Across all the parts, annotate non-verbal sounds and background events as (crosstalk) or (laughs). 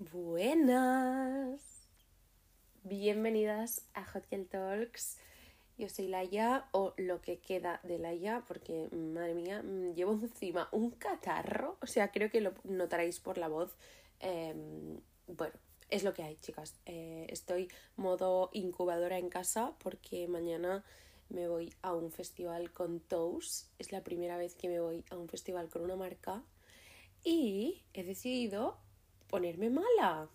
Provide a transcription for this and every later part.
Buenas. Bienvenidas a Hot Girl Talks. Yo soy Laia, o lo que queda de Laia, porque madre mía, mm, llevo encima un catarro. O sea, creo que lo notaréis por la voz. Em, bueno, es lo que hay, chicas. Eh, estoy modo incubadora en casa porque mañana me voy a un festival con Toast. Es la primera vez que me voy a un festival con una marca. Y he decidido ponerme mala.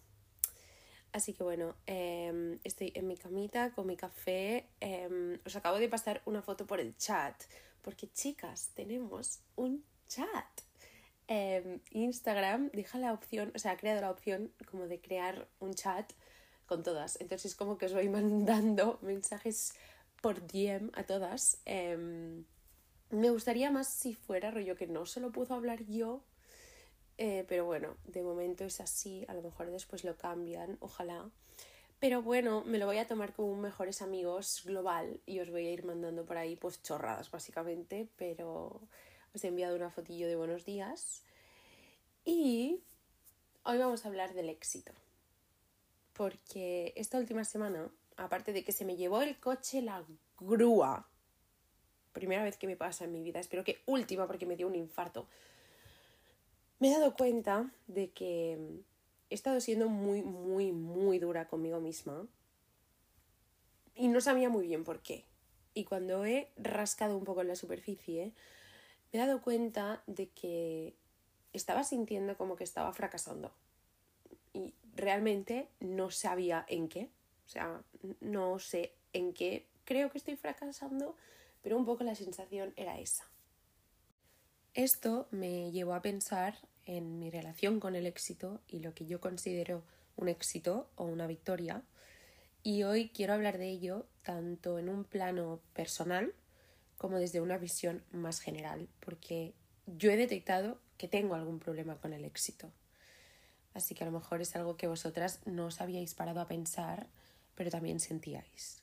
Así que bueno, em, estoy en mi camita con mi café. Em, os acabo de pasar una foto por el chat. Porque chicas, tenemos un chat. Em, Instagram deja la opción, o sea, ha creado la opción como de crear un chat con todas. Entonces es como que os voy (laughs) mandando mensajes por DM a todas. me gustaría más si fuera rollo que no solo puedo hablar yo eh, pero bueno, de momento es así, a lo mejor después lo cambian, ojalá. Pero bueno, me lo voy a tomar como un mejores amigos global y os voy a ir mandando por ahí pues chorradas básicamente, pero os he enviado una fotillo de buenos días. Y hoy vamos a hablar del éxito. Porque esta última semana, aparte de que se me llevó el coche la grúa, primera vez que me pasa en mi vida, espero que última porque me dio un infarto me he dado cuenta de que he estado siendo muy, muy, muy dura conmigo misma y no sabía muy bien por qué. Y cuando he rascado un poco en la superficie, me he dado cuenta de que estaba sintiendo como que estaba fracasando. Y realmente no sabía en qué. O sea, no sé en qué creo que estoy fracasando, pero un poco la sensación era esa. Esto me llevó a pensar en mi relación con el éxito y lo que yo considero un éxito o una victoria. Y hoy quiero hablar de ello tanto en un plano personal como desde una visión más general, porque yo he detectado que tengo algún problema con el éxito. Así que a lo mejor es algo que vosotras no os habíais parado a pensar, pero también sentíais.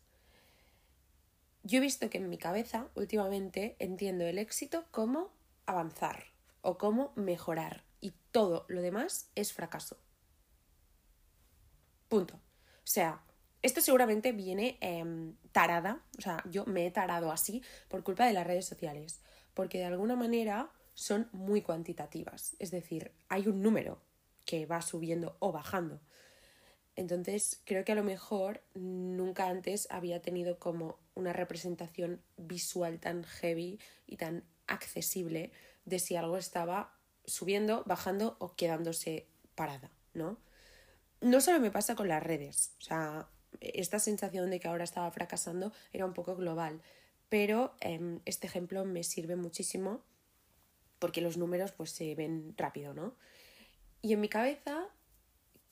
Yo he visto que en mi cabeza últimamente entiendo el éxito como avanzar o cómo mejorar todo lo demás es fracaso. Punto. O sea, esto seguramente viene em, tarada, o sea, yo me he tarado así por culpa de las redes sociales, porque de alguna manera son muy cuantitativas, es decir, hay un número que va subiendo o bajando. Entonces, creo que a lo mejor nunca antes había tenido como una representación visual tan heavy y tan accesible de si algo estaba subiendo, bajando o quedándose parada, ¿no? No solo me pasa con las redes, o sea, esta sensación de que ahora estaba fracasando era un poco global, pero em, este ejemplo me sirve muchísimo porque los números pues se ven rápido, ¿no? Y en mi cabeza,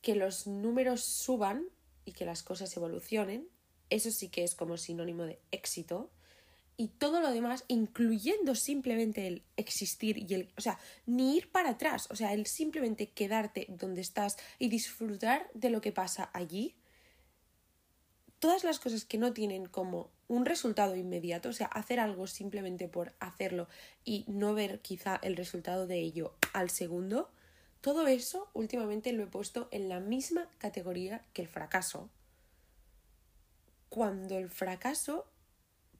que los números suban y que las cosas evolucionen, eso sí que es como sinónimo de éxito, y todo lo demás, incluyendo simplemente el existir y el, o sea, ni ir para atrás, o sea, el simplemente quedarte donde estás y disfrutar de lo que pasa allí, todas las cosas que no tienen como un resultado inmediato, o sea, hacer algo simplemente por hacerlo y no ver quizá el resultado de ello al segundo, todo eso últimamente lo he puesto en la misma categoría que el fracaso. Cuando el fracaso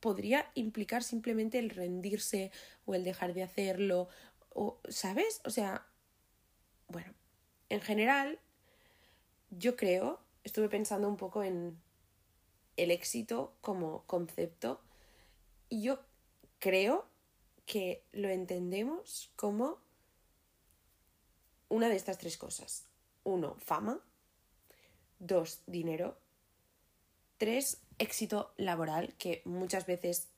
podría implicar simplemente el rendirse o el dejar de hacerlo, o, ¿sabes? O sea, bueno, en general, yo creo, estuve pensando un poco en el éxito como concepto y yo creo que lo entendemos como una de estas tres cosas. Uno, fama. Dos, dinero. Tres, éxito laboral, que muchas veces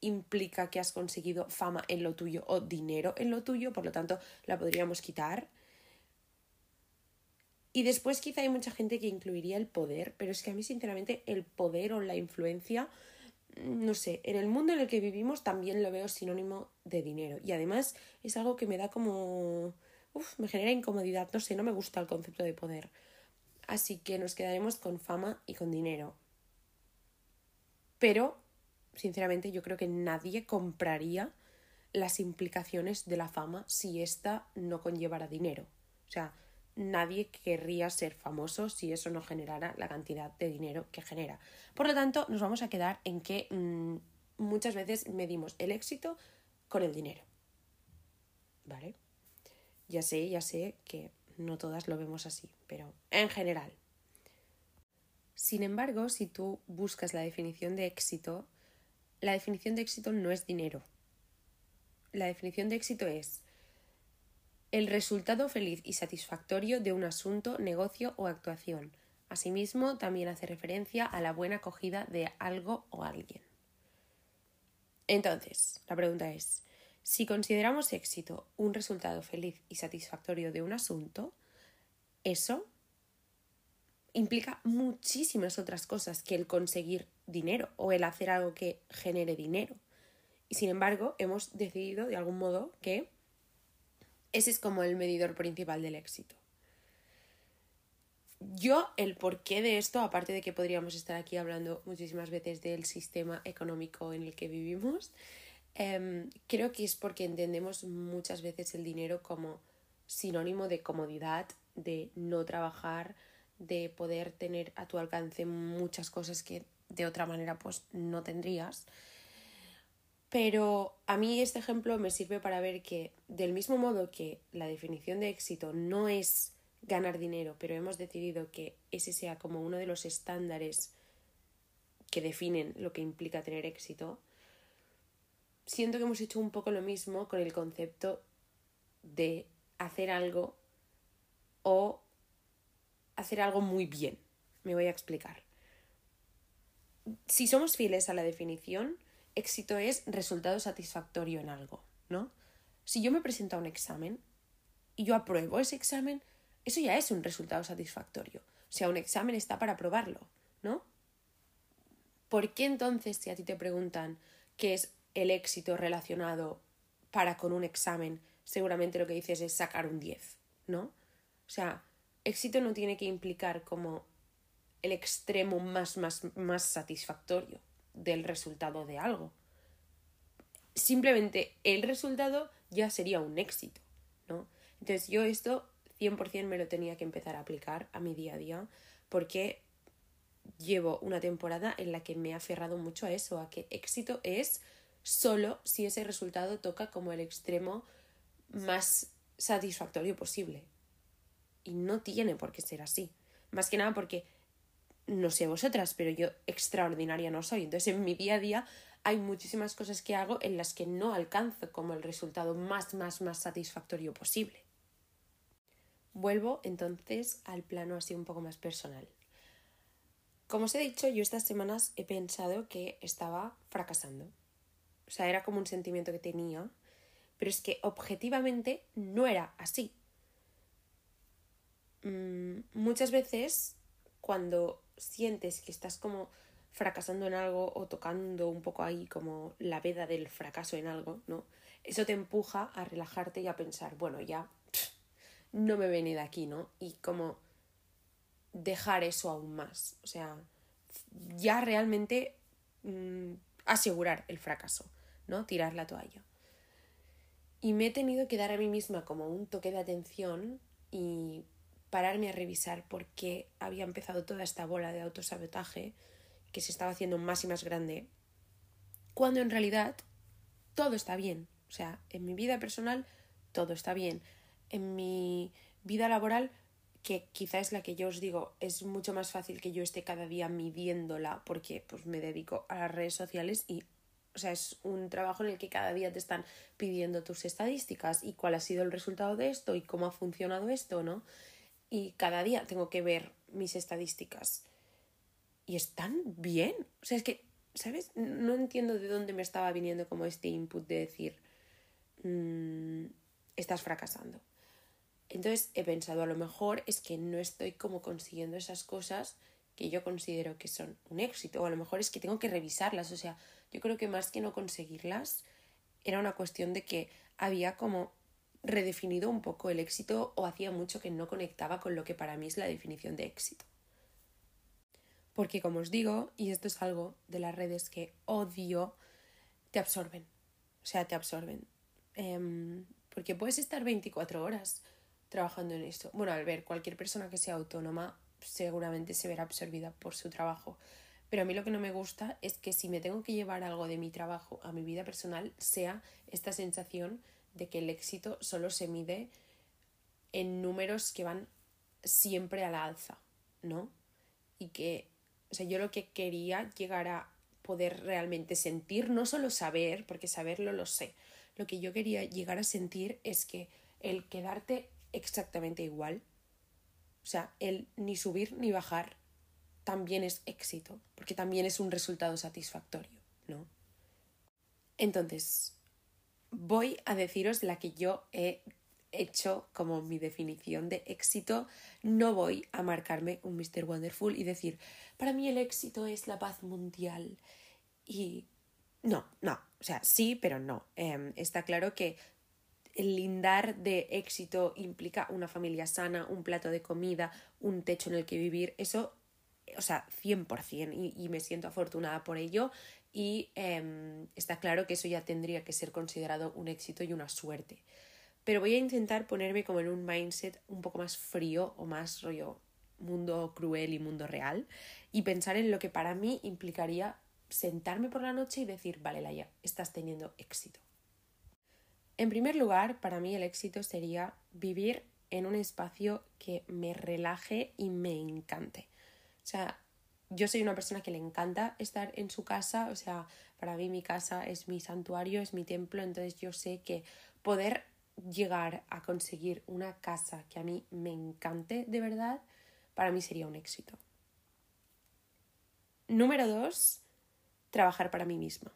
implica que has conseguido fama en lo tuyo o dinero en lo tuyo, por lo tanto la podríamos quitar. Y después quizá hay mucha gente que incluiría el poder, pero es que a mí sinceramente el poder o la influencia, no sé, en el mundo en el que vivimos también lo veo sinónimo de dinero. Y además es algo que me da como... Uf, me genera incomodidad, no sé, no me gusta el concepto de poder. Así que nos quedaremos con fama y con dinero. Pero, sinceramente, yo creo que nadie compraría las implicaciones de la fama si ésta no conllevara dinero. O sea, nadie querría ser famoso si eso no generara la cantidad de dinero que genera. Por lo tanto, nos vamos a quedar en que mm, muchas veces medimos el éxito con el dinero. ¿Vale? Ya sé, ya sé que no todas lo vemos así, pero en general. Sin embargo, si tú buscas la definición de éxito, la definición de éxito no es dinero. La definición de éxito es el resultado feliz y satisfactorio de un asunto, negocio o actuación. Asimismo, también hace referencia a la buena acogida de algo o alguien. Entonces, la pregunta es, si consideramos éxito un resultado feliz y satisfactorio de un asunto, eso implica muchísimas otras cosas que el conseguir dinero o el hacer algo que genere dinero. Y sin embargo, hemos decidido de algún modo que ese es como el medidor principal del éxito. Yo, el porqué de esto, aparte de que podríamos estar aquí hablando muchísimas veces del sistema económico en el que vivimos, em, creo que es porque entendemos muchas veces el dinero como sinónimo de comodidad, de no trabajar, de poder tener a tu alcance muchas cosas que de otra manera pues no tendrías. Pero a mí este ejemplo me sirve para ver que del mismo modo que la definición de éxito no es ganar dinero, pero hemos decidido que ese sea como uno de los estándares que definen lo que implica tener éxito, siento que hemos hecho un poco lo mismo con el concepto de hacer algo o hacer algo muy bien. Me voy a explicar. Si somos fieles a la definición, éxito es resultado satisfactorio en algo, ¿no? Si yo me presento a un examen y yo apruebo ese examen, eso ya es un resultado satisfactorio. O sea, un examen está para aprobarlo, ¿no? ¿Por qué entonces si a ti te preguntan qué es el éxito relacionado para con un examen, seguramente lo que dices es sacar un 10, ¿no? O sea, éxito no tiene que implicar como el extremo más, más, más satisfactorio del resultado de algo. Simplemente el resultado ya sería un éxito, ¿no? Entonces yo esto 100% me lo tenía que empezar a aplicar a mi día a día porque llevo una temporada en la que me he aferrado mucho a eso, a que éxito es solo si ese resultado toca como el extremo más satisfactorio posible. Y no tiene por qué ser así. Más que nada porque no sé vosotras, pero yo extraordinaria no soy. Entonces en mi día a día hay muchísimas cosas que hago en las que no alcanzo como el resultado más, más, más satisfactorio posible. Vuelvo entonces al plano así un poco más personal. Como os he dicho, yo estas semanas he pensado que estaba fracasando. O sea, era como un sentimiento que tenía, pero es que objetivamente no era así. Mm, muchas veces cuando sientes que estás como fracasando en algo o tocando un poco ahí como la veda del fracaso en algo, ¿no? Eso te empuja a relajarte y a pensar, bueno, ya no me viene de aquí, ¿no? Y como dejar eso aún más, o sea, ya realmente mm, asegurar el fracaso, ¿no? Tirar la toalla. Y me he tenido que dar a mí misma como un toque de atención y pararme a revisar por qué había empezado toda esta bola de autosabotaje que se estaba haciendo más y más grande, cuando en realidad todo está bien. O sea, en mi vida personal todo está bien. En mi vida laboral, que quizá es la que yo os digo, es mucho más fácil que yo esté cada día midiéndola porque pues me dedico a las redes sociales y o sea, es un trabajo en el que cada día te están pidiendo tus estadísticas y cuál ha sido el resultado de esto y cómo ha funcionado esto, ¿no? Y cada día tengo que ver mis estadísticas. Y están bien. O sea, es que, ¿sabes? No entiendo de dónde me estaba viniendo como este input de decir, mm, estás fracasando. Entonces he pensado, a lo mejor es que no estoy como consiguiendo esas cosas que yo considero que son un éxito, o a lo mejor es que tengo que revisarlas, o sea, yo creo que más que no conseguirlas, era una cuestión de que había como redefinido un poco el éxito o hacía mucho que no conectaba con lo que para mí es la definición de éxito. Porque como os digo, y esto es algo de las redes que odio, te absorben. O sea, te absorben. Em, porque puedes estar 24 horas trabajando en esto. Bueno, al ver, cualquier persona que sea autónoma seguramente se verá absorbida por su trabajo. Pero a mí lo que no me gusta es que si me tengo que llevar algo de mi trabajo a mi vida personal, sea esta sensación de que el éxito solo se mide en números que van siempre a la alza, ¿no? Y que, o sea, yo lo que quería llegar a poder realmente sentir, no solo saber, porque saberlo lo sé, lo que yo quería llegar a sentir es que el quedarte exactamente igual, o sea, el ni subir ni bajar, también es éxito, porque también es un resultado satisfactorio, ¿no? Entonces, voy a deciros la que yo he hecho como mi definición de éxito. No voy a marcarme un Mr. Wonderful y decir, para mí el éxito es la paz mundial. Y no, no, o sea, sí, pero no. Em, está claro que el lindar de éxito implica una familia sana, un plato de comida, un techo en el que vivir. Eso, o sea, 100% y, y me siento afortunada por ello. Y em, está claro que eso ya tendría que ser considerado un éxito y una suerte. Pero voy a intentar ponerme como en un mindset un poco más frío o más rollo mundo cruel y mundo real y pensar en lo que para mí implicaría sentarme por la noche y decir, vale, Laia, estás teniendo éxito. En primer lugar, para mí el éxito sería vivir en un espacio que me relaje y me encante. O sea, yo soy una persona que le encanta estar en su casa, o sea, para mí mi casa es mi santuario, es mi templo, entonces yo sé que poder llegar a conseguir una casa que a mí me encante de verdad, para mí sería un éxito. Número dos, trabajar para mí misma.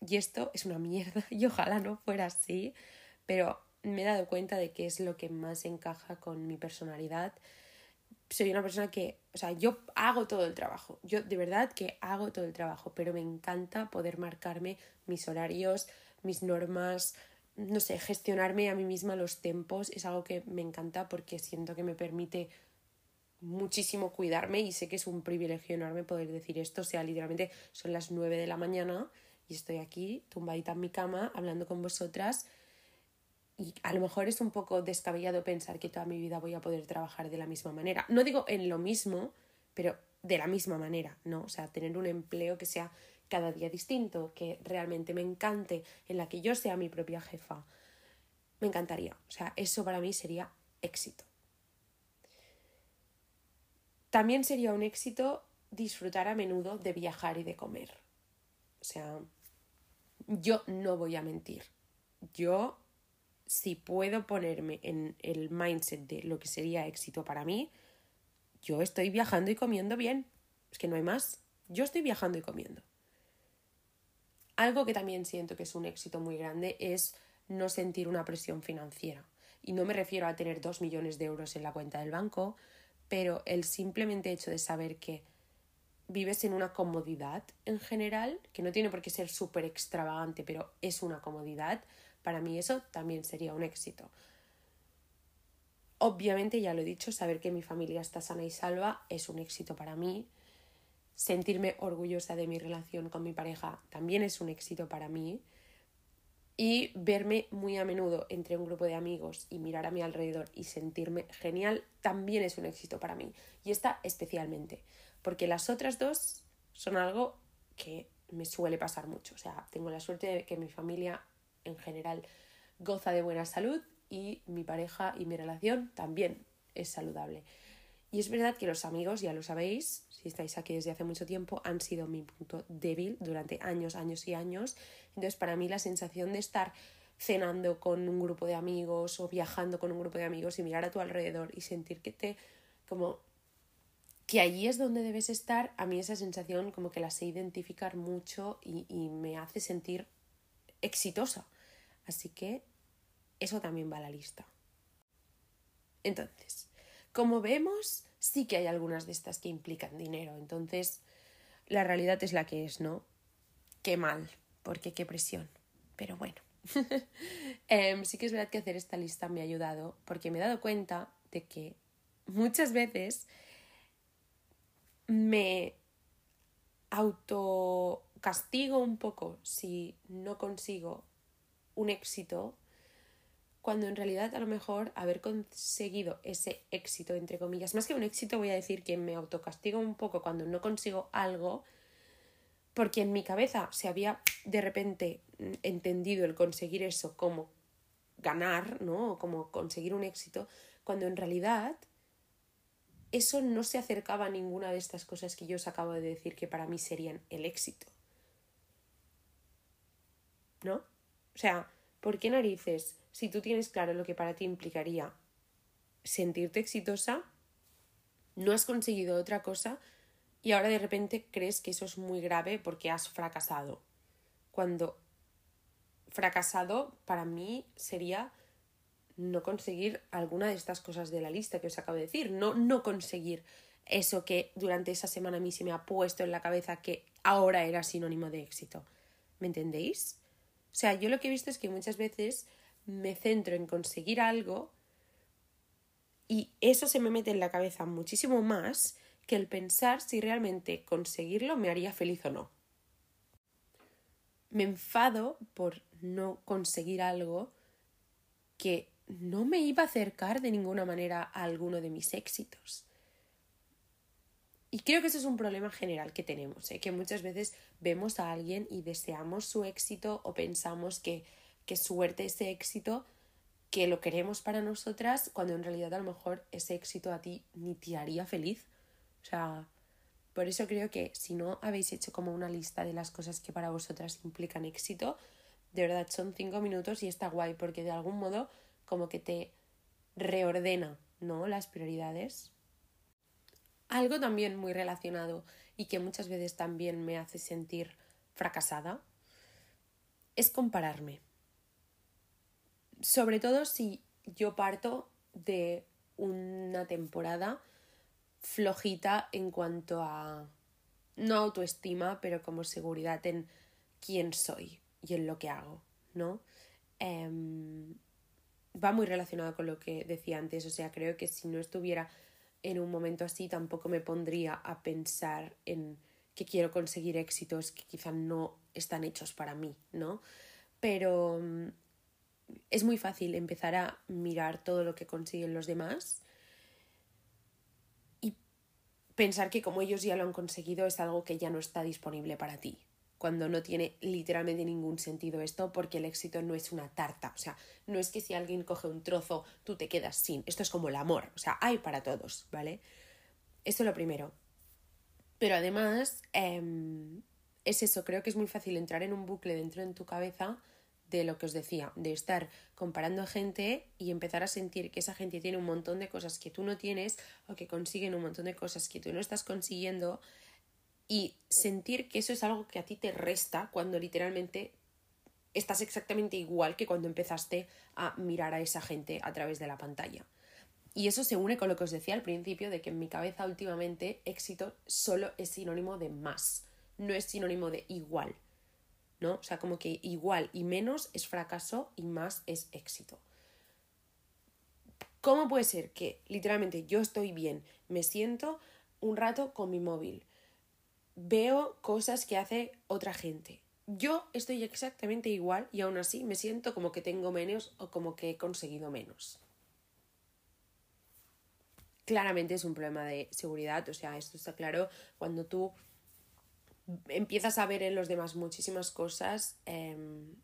Y esto es una mierda (laughs) y ojalá no fuera así, pero me he dado cuenta de que es lo que más encaja con mi personalidad. Soy una persona que, o sea, yo hago todo el trabajo, yo de verdad que hago todo el trabajo, pero me encanta poder marcarme mis horarios, mis normas, no sé, gestionarme a mí misma los tiempos. Es algo que me encanta porque siento que me permite muchísimo cuidarme y sé que es un privilegio enorme poder decir esto, o sea, literalmente son las 9 de la mañana y estoy aquí tumbadita en mi cama hablando con vosotras y a lo mejor es un poco descabellado pensar que toda mi vida voy a poder trabajar de la misma manera. No digo en lo mismo, pero de la misma manera, ¿no? O sea, tener un empleo que sea cada día distinto, que realmente me encante, en la que yo sea mi propia jefa. Me encantaría. O sea, eso para mí sería éxito. También sería un éxito disfrutar a menudo de viajar y de comer. O sea, yo no voy a mentir. Yo, si puedo ponerme en el mindset de lo que sería éxito para mí, yo estoy viajando y comiendo bien. Es que no hay más. Yo estoy viajando y comiendo. Algo que también siento que es un éxito muy grande es no sentir una presión financiera. Y no me refiero a tener dos millones de euros en la cuenta del banco, pero el simplemente hecho de saber que vives en una comodidad en general, que no tiene por qué ser súper extravagante, pero es una comodidad, para mí eso también sería un éxito. Obviamente, ya lo he dicho, saber que mi familia está sana y salva es un éxito para mí sentirme orgullosa de mi relación con mi pareja también es un éxito para mí. Y verme muy a menudo entre un grupo de amigos y mirar a mi alrededor y sentirme genial también es un éxito para mí. Y esta especialmente, porque las otras dos son algo que me suele pasar mucho. O sea, tengo la suerte de que mi familia en general goza de buena salud y mi pareja y mi relación también es saludable. Y es verdad que los amigos, ya lo sabéis, si estáis aquí desde hace mucho tiempo, han sido mi punto débil durante años, años y años. Entonces, para mí la sensación de estar cenando con un grupo de amigos o viajando con un grupo de amigos y mirar a tu alrededor y sentir que te como que allí es donde debes estar, a mí esa sensación como que la sé identificar mucho y, y me hace sentir exitosa. Así que eso también va a la lista. Entonces, como vemos, sí que hay algunas de estas que implican dinero. Entonces, la realidad es la que es, ¿no? Qué mal, porque qué presión. Pero bueno. (laughs) Em, sí que es verdad que hacer esta lista me ha ayudado porque me he dado cuenta de que muchas veces me autocastigo un poco si no consigo un éxito cuando en realidad a lo mejor haber conseguido ese éxito, entre comillas, más que un éxito voy a decir que me autocastigo un poco cuando no consigo algo, porque en mi cabeza se había de repente entendido el conseguir eso como ganar, ¿no? O como conseguir un éxito, cuando en realidad eso no se acercaba a ninguna de estas cosas que yo os acabo de decir que para mí serían el éxito. ¿No? O sea, ¿por qué narices, si tú tienes claro lo que para ti implicaría sentirte exitosa, no has conseguido otra cosa y ahora de repente crees que eso es muy grave porque has fracasado? Cuando fracasado para mí sería no conseguir alguna de estas cosas de la lista que os acabo de decir, no no conseguir eso que durante esa semana a mí se me ha puesto en la cabeza que ahora era sinónimo de éxito. ¿Me entendéis? O sea, yo lo que he visto es que muchas veces me centro en conseguir algo y eso se me mete en la cabeza muchísimo más que el pensar si realmente conseguirlo me haría feliz o no. Me enfado por no conseguir algo que no me iba a acercar de ninguna manera a alguno de mis éxitos. Y creo que ese es un problema general que tenemos, ¿eh? que muchas veces vemos a alguien y deseamos su éxito o pensamos que, que suerte ese éxito, que lo queremos para nosotras, cuando en realidad a lo mejor ese éxito a ti ni te haría feliz. O sea, por eso creo que si no habéis hecho como una lista de las cosas que para vosotras implican éxito, de verdad son cinco minutos y está guay porque de algún modo como que te reordena, ¿no? Las prioridades. Algo también muy relacionado y que muchas veces también me hace sentir fracasada es compararme. Sobre todo si yo parto de una temporada flojita en cuanto a no autoestima, pero como seguridad en quién soy y en lo que hago, ¿no? Em, va muy relacionado con lo que decía antes, o sea, creo que si no estuviera en un momento así tampoco me pondría a pensar en que quiero conseguir éxitos que quizá no están hechos para mí, ¿no? Pero mm, es muy fácil empezar a mirar todo lo que consiguen los demás y pensar que como ellos ya lo han conseguido es algo que ya no está disponible para ti, cuando no tiene literalmente ningún sentido esto porque el éxito no es una tarta, o sea, no es que si alguien coge un trozo tú te quedas sin, esto es como el amor, o sea, hay para todos, ¿vale? Eso es lo primero. Pero además, em, es eso, creo que es muy fácil entrar en un bucle dentro de tu cabeza de lo que os decía, de estar comparando a gente y empezar a sentir que esa gente tiene un montón de cosas que tú no tienes o que consiguen un montón de cosas que tú no estás consiguiendo y sentir que eso es algo que a ti te resta cuando literalmente estás exactamente igual que cuando empezaste a mirar a esa gente a través de la pantalla. Y eso se une con lo que os decía al principio de que en mi cabeza últimamente éxito solo es sinónimo de más, no es sinónimo de igual. ¿No? O sea, como que igual y menos es fracaso y más es éxito. ¿Cómo puede ser que literalmente yo estoy bien, me siento un rato con mi móvil, veo cosas que hace otra gente. Yo estoy exactamente igual y aún así me siento como que tengo menos o como que he conseguido menos. Claramente es un problema de seguridad, o sea, esto está claro cuando tú empiezas a ver en los demás muchísimas cosas, em,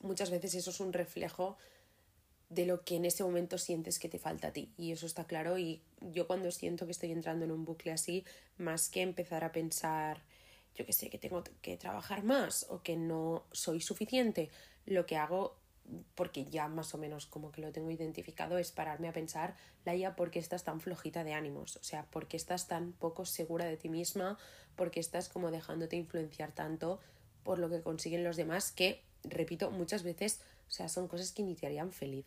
muchas veces eso es un reflejo de lo que en ese momento sientes que te falta a ti. Y eso está claro. Y yo cuando siento que estoy entrando en un bucle así, más que empezar a pensar, yo que sé, que tengo que trabajar más o que no soy suficiente, lo que hago, porque ya más o menos como que lo tengo identificado, es pararme a pensar, Laia, ¿por qué estás tan flojita de ánimos? O sea, ¿por qué estás tan poco segura de ti misma? ¿Por qué estás como dejándote influenciar tanto por lo que consiguen los demás? Que, repito, muchas veces, o sea, son cosas que ni te harían feliz.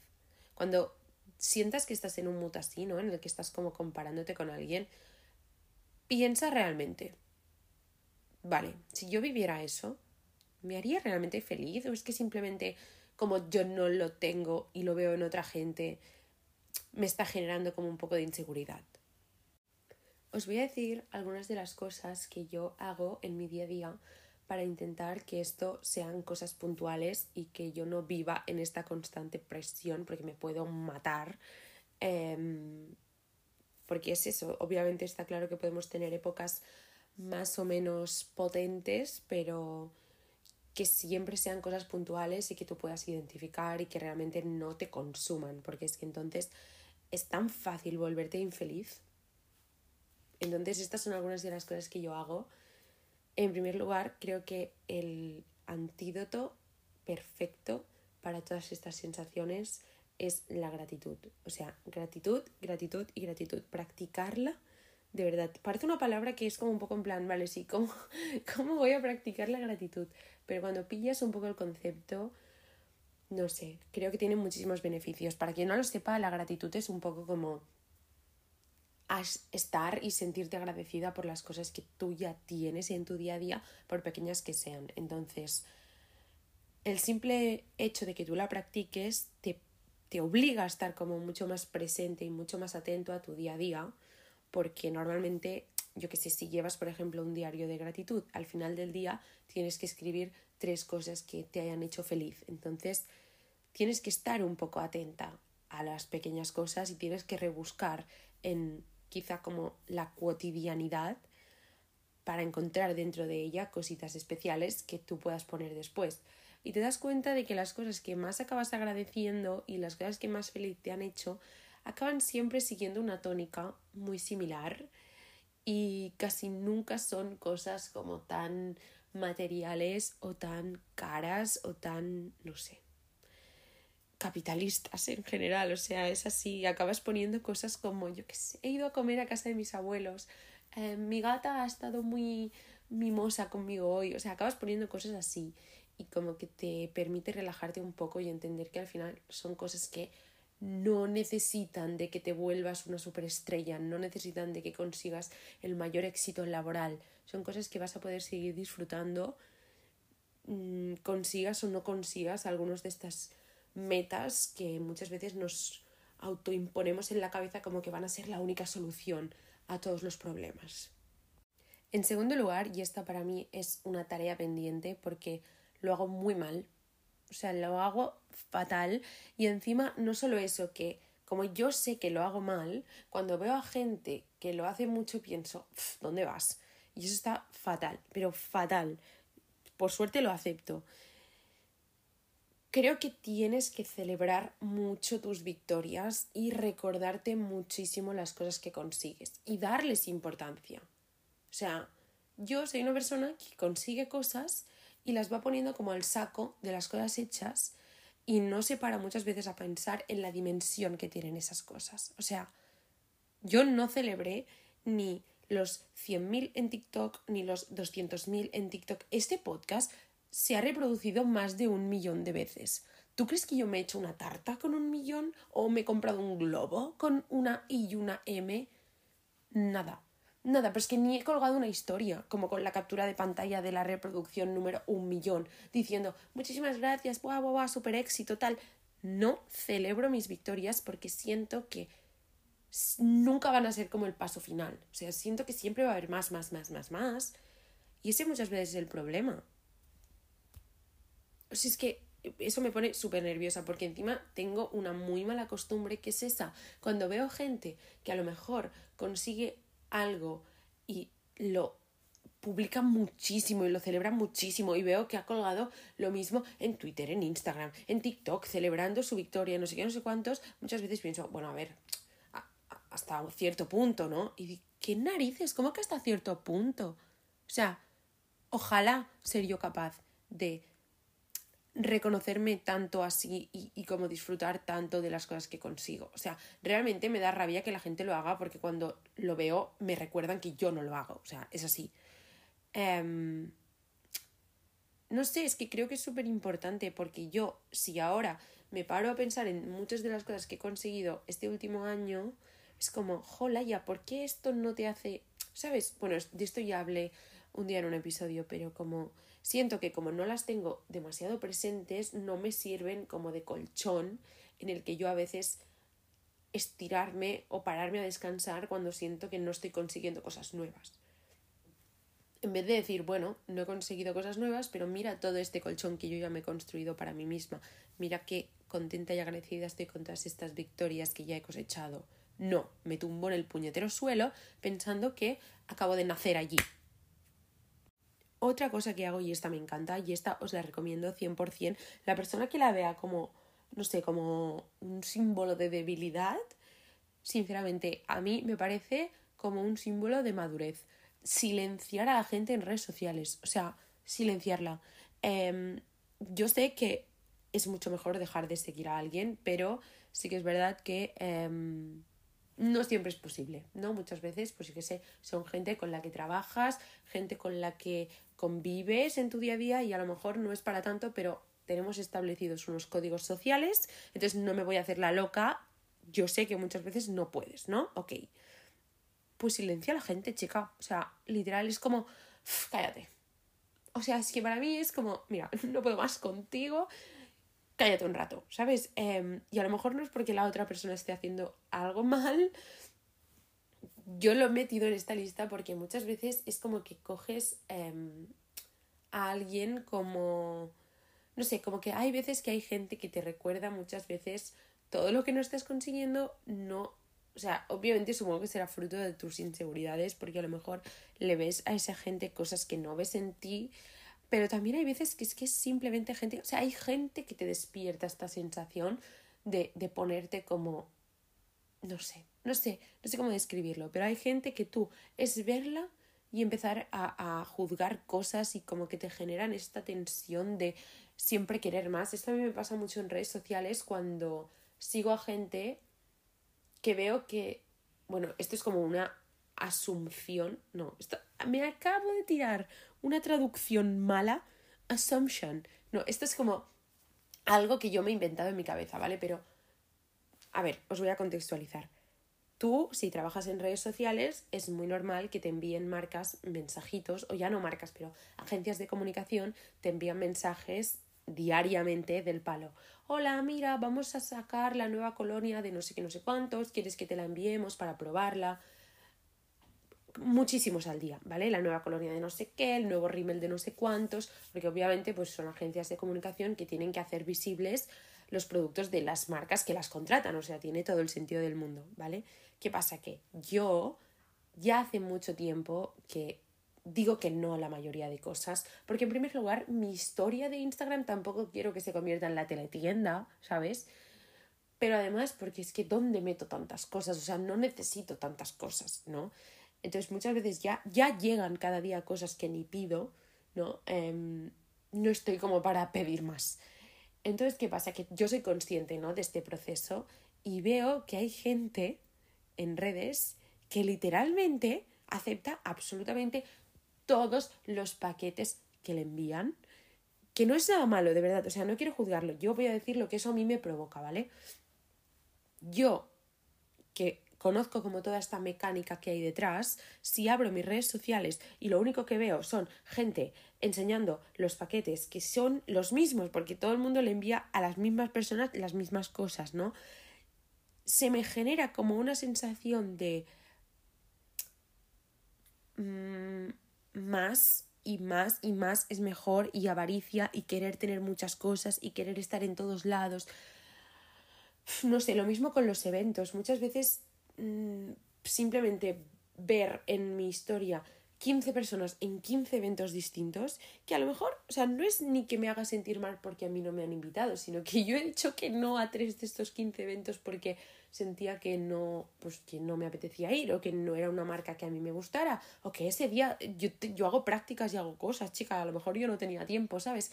Cuando sientas que estás en un mood así, ¿no? En el que estás como comparándote con alguien, piensa realmente, vale, si yo viviera eso, ¿me haría realmente feliz? ¿O es que simplemente como yo no lo tengo y lo veo en otra gente, me está generando como un poco de inseguridad? Os voy a decir algunas de las cosas que yo hago en mi día a día para intentar que esto sean cosas puntuales y que yo no viva en esta constante presión porque me puedo matar. Em, porque es eso, obviamente está claro que podemos tener épocas más o menos potentes, pero que siempre sean cosas puntuales y que tú puedas identificar y que realmente no te consuman, porque es que entonces es tan fácil volverte infeliz. Entonces estas son algunas de las cosas que yo hago. En primer lugar, creo que el antídoto perfecto para todas estas sensaciones es la gratitud. O sea, gratitud, gratitud y gratitud. Practicarla de verdad. Parece una palabra que es como un poco en plan, vale, sí, ¿cómo, (laughs) cómo voy a practicar la gratitud? Pero cuando pillas un poco el concepto, no sé, creo que tiene muchísimos beneficios. Para quien no lo sepa, la gratitud es un poco como estar y sentirte agradecida por las cosas que tú ya tienes en tu día a día, por pequeñas que sean. Entonces, el simple hecho de que tú la practiques te, te obliga a estar como mucho más presente y mucho más atento a tu día a día porque normalmente, yo que sé, si llevas, por ejemplo, un diario de gratitud, al final del día tienes que escribir tres cosas que te hayan hecho feliz. Entonces, tienes que estar un poco atenta a las pequeñas cosas y tienes que rebuscar en quizá como la cotidianidad para encontrar dentro de ella cositas especiales que tú puedas poner después. Y te das cuenta de que las cosas que más acabas agradeciendo y las cosas que más feliz te han hecho acaban siempre siguiendo una tónica muy similar y casi nunca son cosas como tan materiales o tan caras o tan, no sé, capitalistas en general, o sea, es así, acabas poniendo cosas como, yo que sé, he ido a comer a casa de mis abuelos, eh, mi gata ha estado muy mimosa conmigo hoy, o sea, acabas poniendo cosas así y como que te permite relajarte un poco y entender que al final son cosas que no necesitan de que te vuelvas una superestrella, no necesitan de que consigas el mayor éxito laboral. Son cosas que vas a poder seguir disfrutando, mm, consigas o no consigas algunas de estas metas que muchas veces nos autoimponemos en la cabeza como que van a ser la única solución a todos los problemas. En segundo lugar, y esta para mí es una tarea pendiente porque lo hago muy mal, o sea, lo hago fatal y encima no solo eso, que como yo sé que lo hago mal, cuando veo a gente que lo hace mucho pienso, ¿dónde vas? Y eso está fatal, pero fatal. Por suerte lo acepto. Creo que tienes que celebrar mucho tus victorias y recordarte muchísimo las cosas que consigues y darles importancia. O sea, yo soy una persona que consigue cosas y las va poniendo como al saco de las cosas hechas y no se para muchas veces a pensar en la dimensión que tienen esas cosas. O sea, yo no celebré ni los 100.000 en TikTok ni los 200.000 en TikTok. Este podcast se ha reproducido más de un millón de veces. ¿Tú crees que yo me he hecho una tarta con un millón o me he comprado un globo con una I y una M? Nada. Nada, pero es que ni he colgado una historia, como con la captura de pantalla de la reproducción número un millón, diciendo muchísimas gracias, guau, guau, super éxito, tal. No celebro mis victorias porque siento que nunca van a ser como el paso final. O sea, siento que siempre va a haber más, más, más, más, más. Y ese muchas veces es el problema. O sea, es que eso me pone súper nerviosa porque encima tengo una muy mala costumbre que es esa. Cuando veo gente que a lo mejor consigue algo y lo publica muchísimo y lo celebra muchísimo y veo que ha colgado lo mismo en Twitter, en Instagram, en TikTok, celebrando su victoria, no sé qué, no sé cuántos, muchas veces pienso, bueno, a ver, hasta un cierto punto, ¿no? Y ¿qué narices? ¿Cómo que hasta cierto punto? O sea, ojalá ser yo capaz de reconocerme tanto así y, como disfrutar tanto de las cosas que consigo. O sea, realmente me da rabia que la gente lo haga porque cuando lo veo me recuerdan que yo no lo hago. O sea, es así. Em, no sé, es que creo que es súper importante porque yo, si ahora me paro a pensar en muchas de las cosas que he conseguido este último año, es como, jola, ya, ¿por qué esto no te hace... ¿Sabes? Bueno, de esto ya hablé un día en un episodio, pero como siento que como no las tengo demasiado presentes, no me sirven como de colchón en el que yo a veces estirarme o pararme a descansar cuando siento que no estoy consiguiendo cosas nuevas. en vez de decir, bueno, no he conseguido cosas nuevas, pero mira todo este colchón que yo ya me he construido para mí misma, mira qué contenta y agradecida estoy con todas estas victorias que ya he cosechado. No, me tumbo en el puñetero suelo pensando que acabo de nacer allí. Otra cosa que hago, y esta me encanta, y esta os la recomiendo 100%, la persona que la vea como, no sé, como un símbolo de debilidad, sinceramente, a mí me parece como un símbolo de madurez. Silenciar a la gente en redes sociales, o sea, silenciarla. Em, yo sé que es mucho mejor dejar de seguir a alguien, pero sí que es verdad que em, no siempre es posible, ¿no? Muchas veces, pues sí que sé, son gente con la que trabajas, gente con la que convives en tu día a día y a lo mejor no es para tanto, pero tenemos establecidos unos códigos sociales, entonces no me voy a hacer la loca, yo sé que muchas veces no puedes, ¿no? Ok. Pues silencia a la gente, chica. O sea, literal es como, cállate. O sea, es que para mí es como, mira, (laughs) no puedo más contigo, cállate un rato, ¿sabes? Em, y a lo mejor no es porque la otra persona esté haciendo algo mal. Yo lo he metido en esta lista porque muchas veces es como que coges em, a alguien como, no sé, como que hay veces que hay gente que te recuerda muchas veces todo lo que no estás consiguiendo, no, o sea, obviamente supongo que será fruto de tus inseguridades porque a lo mejor le ves a esa gente cosas que no ves en ti pero también hay veces que es que es simplemente gente, o sea, hay gente que te despierta esta sensación de, de ponerte como, no sé, no sé, no sé cómo describirlo, pero hay gente que tú es verla y empezar a, a, juzgar cosas y como que te generan esta tensión de siempre querer más. Esto a mí me pasa mucho en redes sociales cuando sigo a gente que veo que, bueno, esto es como una asunción, no, esto, me acabo de tirar una traducción mala, assumption. No, esto es como algo que yo me he inventado en mi cabeza, ¿vale? Pero, a ver, os voy a contextualizar. Tú, si trabajas en redes sociales, es muy normal que te envíen marcas, mensajitos, o ya no marcas, pero agencias de comunicación te envían mensajes diariamente del palo. Hola, mira, vamos a sacar la nueva colonia de no sé qué, no sé cuántos, ¿quieres que te la enviemos para probarla? Muchísimos al día, ¿vale? La nueva colonia de no sé qué, el nuevo rímel de no sé cuántos, porque obviamente pues son agencias de comunicación que tienen que hacer visibles los productos de las marcas que las contratan, o sea, tiene todo el sentido del mundo, ¿vale? ¿Qué pasa? Que yo ya hace mucho tiempo que digo que no a la mayoría de cosas, porque en primer lugar mi historia de Instagram tampoco quiero que se convierta en la teletienda, ¿sabes? Pero además porque es que ¿dónde meto tantas cosas? O sea, no necesito tantas cosas, ¿no? Entonces muchas veces ya, ya llegan cada día cosas que ni pido, ¿no? Em, no estoy como para pedir más. Entonces, ¿qué pasa? Que yo soy consciente, ¿no? De este proceso y veo que hay gente en redes que literalmente acepta absolutamente todos los paquetes que le envían, que no es nada malo, de verdad, o sea, no quiero juzgarlo, yo voy a decir lo que eso a mí me provoca, ¿vale? Yo, que conozco como toda esta mecánica que hay detrás, si abro mis redes sociales y lo único que veo son gente enseñando los paquetes que son los mismos, porque todo el mundo le envía a las mismas personas las mismas cosas, ¿no? Se me genera como una sensación de mm, más y más y más es mejor y avaricia y querer tener muchas cosas y querer estar en todos lados. No sé, lo mismo con los eventos. Muchas veces Mm, simplemente ver en mi historia 15 personas en 15 eventos distintos, que a lo mejor, o sea, no es ni que me haga sentir mal porque a mí no me han invitado, sino que yo he dicho que no a tres de estos 15 eventos porque sentía que no, pues que no me apetecía ir, o que no era una marca que a mí me gustara, o que ese día yo, yo hago prácticas y hago cosas, chica, a lo mejor yo no tenía tiempo, ¿sabes?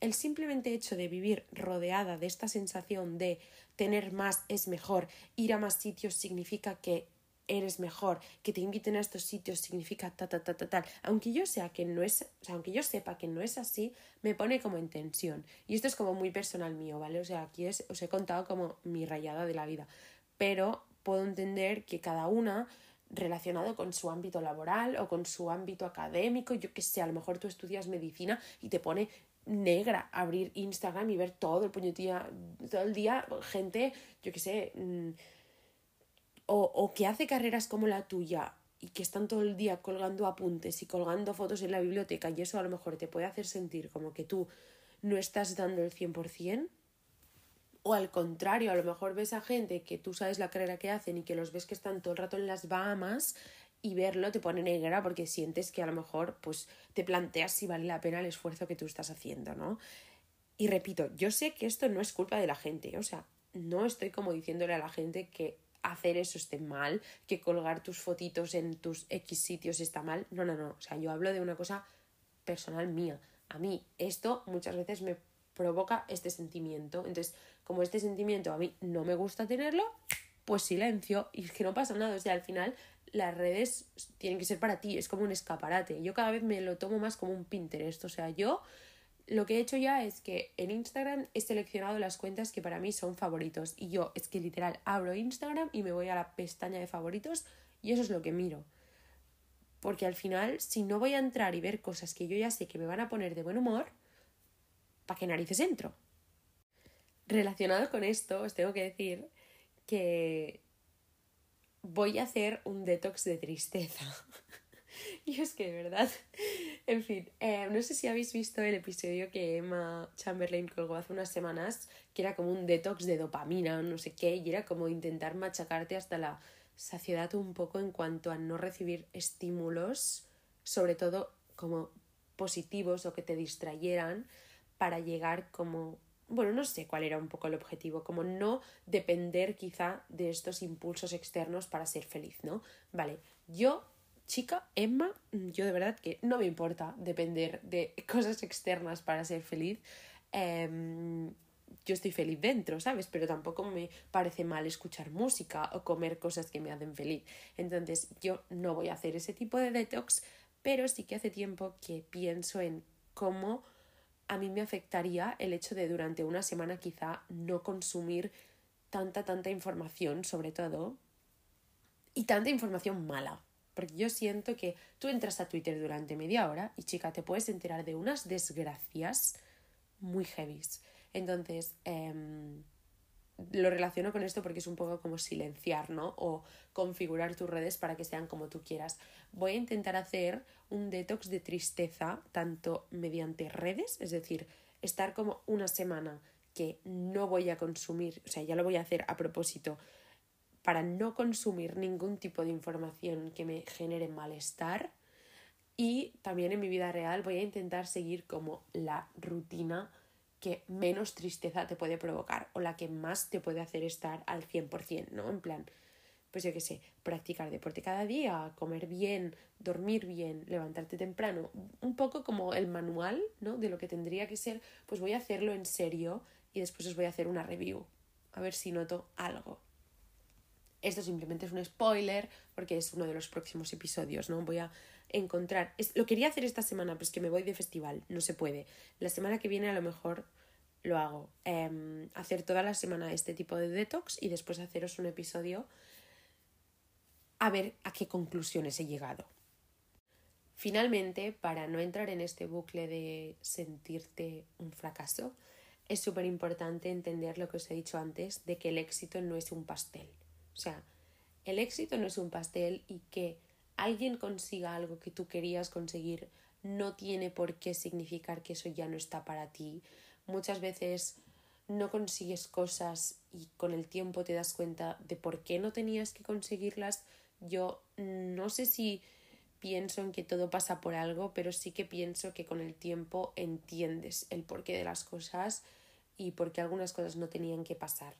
El simplemente hecho de vivir rodeada de esta sensación de tener más es mejor, ir a más sitios significa que eres mejor, que te inviten a estos sitios significa ta ta ta ta tal. Aunque yo sea que no es, o sea, aunque yo sepa que no es así, me pone como en tensión. Y esto es como muy personal mío, ¿vale? O sea, aquí os he contado como mi rayada de la vida. Pero puedo entender que cada una relacionado con su ámbito laboral o con su ámbito académico, yo que sé, a lo mejor tú estudias medicina y te pone negra abrir Instagram y ver todo el puñetía, todo el día gente, yo qué sé, mm, o, o que hace carreras como la tuya y que están todo el día colgando apuntes y colgando fotos en la biblioteca y eso a lo mejor te puede hacer sentir como que tú no estás dando el 100%, o al contrario, a lo mejor ves a gente que tú sabes la carrera que hacen y que los ves que están todo el rato en las Bahamas y verlo te pone negra porque sientes que a lo mejor pues te planteas si vale la pena el esfuerzo que tú estás haciendo, ¿no? Y repito, yo sé que esto no es culpa de la gente, o sea, no estoy como diciéndole a la gente que hacer eso esté mal, que colgar tus fotitos en tus X sitios está mal. No, no, no. O sea, yo hablo de una cosa personal mía. A mí esto muchas veces me provoca este sentimiento. Entonces, como este sentimiento a mí no me gusta tenerlo, pues silencio. Y es que no pasa nada. O sea, al final las redes tienen que ser para ti. Es como un escaparate. Yo cada vez me lo tomo más como un Pinterest. O sea, yo lo que he hecho ya es que en Instagram he seleccionado las cuentas que para mí son favoritos. Y yo es que literal abro Instagram y me voy a la pestaña de favoritos y eso es lo que miro. Porque al final, si no voy a entrar y ver cosas que yo ya sé que me van a poner de buen humor, ¿para qué narices entro? Relacionado con esto, os tengo que decir que voy a hacer un detox de tristeza. (laughs) y es que de verdad, en fin, eh, no sé si habéis visto el episodio que Emma Chamberlain colgó hace unas semanas, que era como un detox de dopamina no sé qué, y era como intentar machacarte hasta la saciedad un poco en cuanto a no recibir estímulos, sobre todo como positivos o que te distrayeran, para llegar como bueno, no sé cuál era un poco el objetivo, como no depender quizá de estos impulsos externos para ser feliz, ¿no? Vale, yo chica, Emma, mm, yo de verdad que no me importa depender de (laughs) cosas externas para ser feliz. Em, yo estoy feliz dentro, ¿sabes? Pero tampoco me parece mal escuchar música o comer cosas que me hacen feliz. Entonces yo no voy a hacer ese tipo de detox, pero sí que hace tiempo que pienso en cómo a mí me afectaría el hecho de durante una semana quizá no consumir tanta, tanta información, sobre todo, y tanta información mala. Porque yo siento que tú entras a Twitter durante media hora y chica, te puedes enterar de unas desgracias muy heavies. Entonces, em, lo relaciono con esto porque es un poco como silenciar, ¿no? O configurar tus redes para que sean como tú quieras. Voy a intentar hacer un detox de tristeza, tanto mediante redes, es decir, estar como una semana que no voy a consumir, o sea, ya lo voy a hacer a propósito, para no consumir ningún tipo de información que me genere malestar. Y también en mi vida real voy a intentar seguir como la rutina que menos tristeza te puede provocar o la que más te puede hacer estar al 100%, ¿no? En plan, pues yo qué sé, practicar deporte cada día, comer bien, dormir bien, levantarte temprano, un poco como el manual, ¿no? De lo que tendría que ser, pues voy a hacerlo en serio y después os voy a hacer una review, a ver si noto algo. Esto simplemente es un spoiler porque es uno de los próximos episodios, ¿no? Voy a encontrar... lo quería hacer esta semana, pero es que me voy de festival, no se puede. La semana que viene a lo mejor lo hago. Em, hacer toda la semana este tipo de detox y después haceros un episodio a ver a qué conclusiones he llegado. Finalmente, para no entrar en este bucle de sentirte un fracaso, es súper importante entender lo que os he dicho antes de que el éxito no es un pastel. O sea, el éxito no es un pastel y que alguien consiga algo que tú querías conseguir no tiene por qué significar que eso ya no está para ti. Muchas veces no consigues cosas y con el tiempo te das cuenta de por qué no tenías que conseguirlas. Yo no sé si pienso en que todo pasa por algo, pero sí que pienso que con el tiempo entiendes el porqué de las cosas y por qué algunas cosas no tenían que pasar.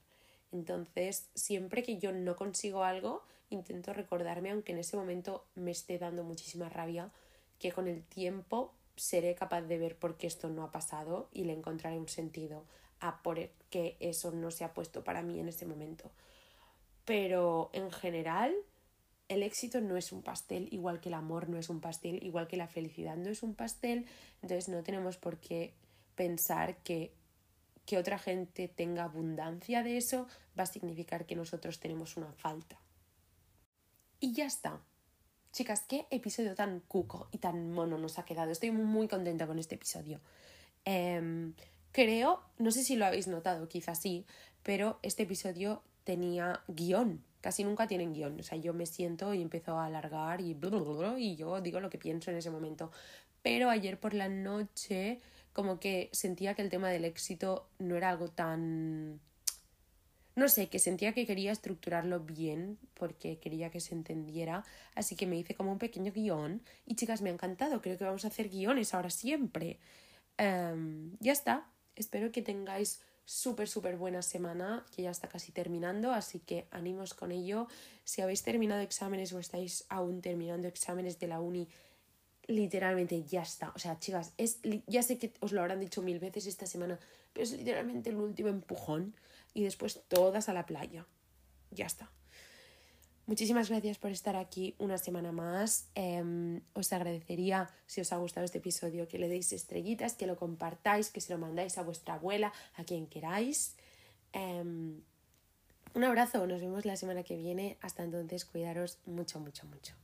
Entonces, siempre que yo no consigo algo, intento recordarme, aunque en ese momento me esté dando muchísima rabia, que con el tiempo seré capaz de ver por qué esto no ha pasado y le encontraré un sentido a por qué eso no se ha puesto para mí en ese momento. Pero en general, el éxito no es un pastel, igual que el amor no es un pastel, igual que la felicidad no es un pastel, entonces no tenemos por qué pensar que que otra gente tenga abundancia de eso va a significar que nosotros tenemos una falta. Y ya está. Chicas, qué episodio tan cuco y tan mono nos ha quedado. Estoy muy contenta con este episodio. Em, creo, no sé si lo habéis notado, quizás sí, pero este episodio tenía guion. casi nunca tienen guion. O sea, yo me siento y empiezo a alargar y, y yo digo lo que pienso en ese momento. Pero ayer por la noche como que sentía que el tema del éxito no era algo tan... No sé, que sentía que quería estructurarlo bien porque quería que se entendiera, así que me hice como un pequeño guion y chicas, me ha encantado, creo que vamos a hacer guiones ahora siempre. Em, ya está, espero que tengáis súper, súper buena semana, que ya está casi terminando, así que ánimos con ello. Si habéis terminado exámenes o estáis aún terminando exámenes de la uni, literalmente ya está. O sea, chicas, es, ya sé que os lo habrán dicho mil veces esta semana, pero es literalmente el último empujón y después todas a la playa. Ya está. Muchísimas gracias por estar aquí una semana más. Em, os agradecería, si os ha gustado este episodio, que le deis estrellitas, que lo compartáis, que se lo mandáis a vuestra abuela, a quien queráis. Em, un abrazo, nos vemos la semana que viene. Hasta entonces, cuidaros mucho, mucho, mucho.